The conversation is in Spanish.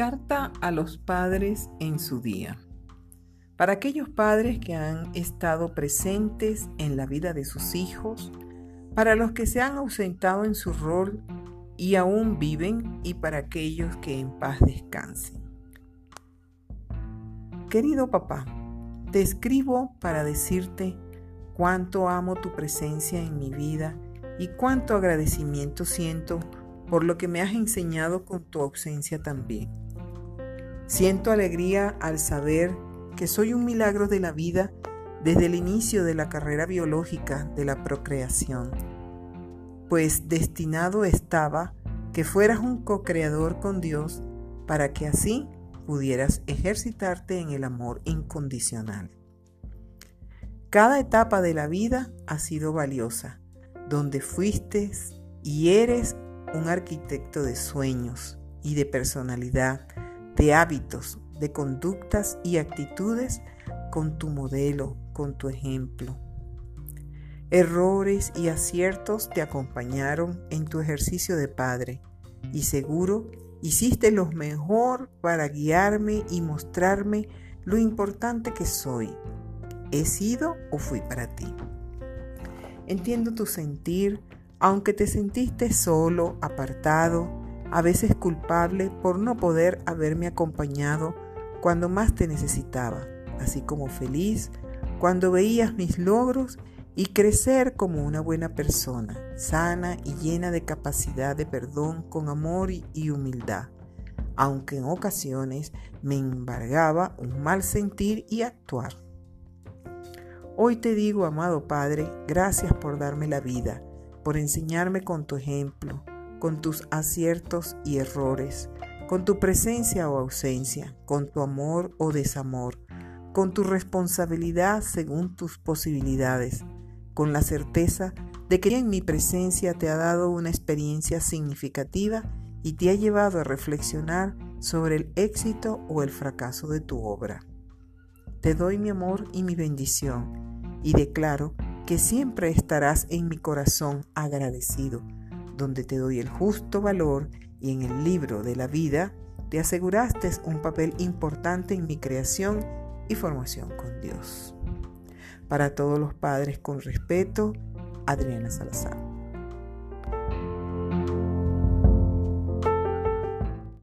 Carta a los padres en su día. Para aquellos padres que han estado presentes en la vida de sus hijos, para los que se han ausentado en su rol y aún viven, y para aquellos que en paz descansen. Querido papá, te escribo para decirte cuánto amo tu presencia en mi vida y cuánto agradecimiento siento por lo que me has enseñado con tu ausencia también. Siento alegría al saber que soy un milagro de la vida desde el inicio de la carrera biológica de la procreación, pues destinado estaba que fueras un co-creador con Dios para que así pudieras ejercitarte en el amor incondicional. Cada etapa de la vida ha sido valiosa, donde fuiste y eres un arquitecto de sueños y de personalidad de hábitos, de conductas y actitudes con tu modelo, con tu ejemplo. Errores y aciertos te acompañaron en tu ejercicio de padre y seguro hiciste lo mejor para guiarme y mostrarme lo importante que soy. ¿He sido o fui para ti? Entiendo tu sentir, aunque te sentiste solo, apartado, a veces culpable por no poder haberme acompañado cuando más te necesitaba, así como feliz cuando veías mis logros y crecer como una buena persona, sana y llena de capacidad de perdón con amor y humildad, aunque en ocasiones me embargaba un mal sentir y actuar. Hoy te digo, amado Padre, gracias por darme la vida, por enseñarme con tu ejemplo, con tus aciertos y errores, con tu presencia o ausencia, con tu amor o desamor, con tu responsabilidad según tus posibilidades, con la certeza de que en mi presencia te ha dado una experiencia significativa y te ha llevado a reflexionar sobre el éxito o el fracaso de tu obra. Te doy mi amor y mi bendición y declaro que siempre estarás en mi corazón agradecido donde te doy el justo valor y en el libro de la vida te aseguraste un papel importante en mi creación y formación con Dios. Para todos los padres con respeto, Adriana Salazar.